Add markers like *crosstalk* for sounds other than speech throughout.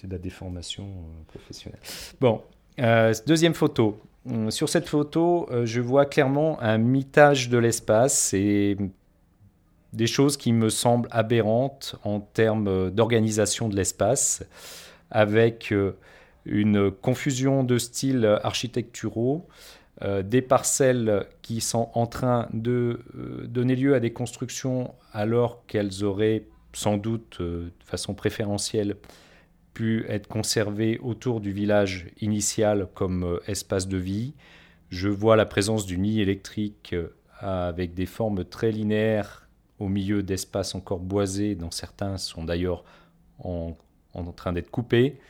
C'est de la déformation euh, professionnelle. Bon, euh, deuxième photo. Hum, sur cette photo, euh, je vois clairement un mitage de l'espace et des choses qui me semblent aberrantes en termes d'organisation de l'espace, avec une confusion de styles architecturaux, des parcelles qui sont en train de donner lieu à des constructions alors qu'elles auraient sans doute de façon préférentielle pu être conservé autour du village initial comme euh, espace de vie. Je vois la présence du nid électrique euh, avec des formes très linéaires au milieu d'espaces encore boisés, dont certains sont d'ailleurs en, train d'être coupés.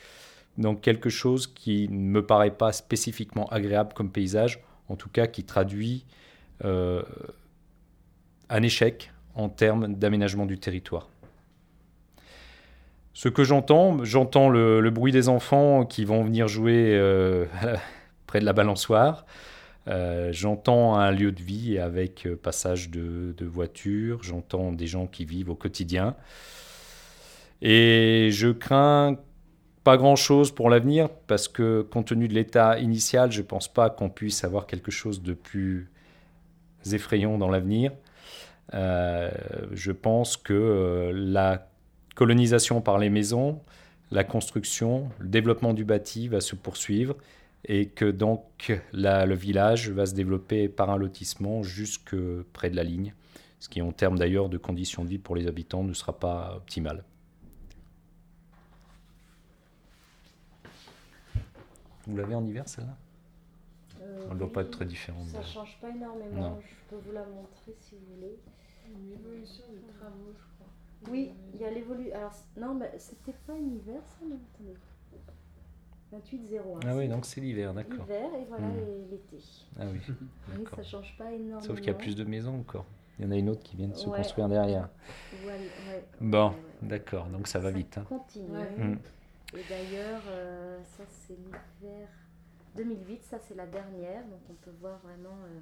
Donc quelque chose qui ne me paraît pas spécifiquement agréable comme paysage, en tout cas qui traduit euh, un échec en termes d'aménagement du territoire. Ce que j'entends, j'entends le, bruit des enfants qui vont venir jouer euh, *laughs* près de la balançoire. Euh, j'entends un lieu de vie avec euh, passage de, voitures. J'entends des gens qui vivent au quotidien. Et je crains pas grand-chose pour l'avenir parce que compte tenu de l'état initial, je ne pense pas qu'on puisse avoir quelque chose de plus effrayant dans l'avenir. je pense que la colonisation par les maisons, la construction, le développement du bâti va se poursuivre et que donc le village va se développer par un lotissement jusque près de la ligne, ce qui en termes d'ailleurs de conditions de vie pour les habitants ne sera pas optimal. Vous l'avez en hiver celle-là? Euh, Elle ne doit pas être très différente. Ça ne change pas énormément, je peux vous la montrer si vous voulez. Une évolution des travaux, je oui, il y a l'évolution. Alors, non, mais c'était pas un hiver, ça, non Attendez. 28-01. Ah oui, donc c'est l'hiver, d'accord. L'hiver et voilà hmm. l'été. Ah oui. oui, ça change pas énormément. Sauf qu'il y a plus de maisons encore. Il y en a une autre qui vient de se construire derrière. Ouais, bon, d'accord, donc ça va vite. Hein. continue. Hmm. Et d'ailleurs, euh, ça c'est l'hiver 2008, ça c'est la dernière, donc on peut voir vraiment. Euh,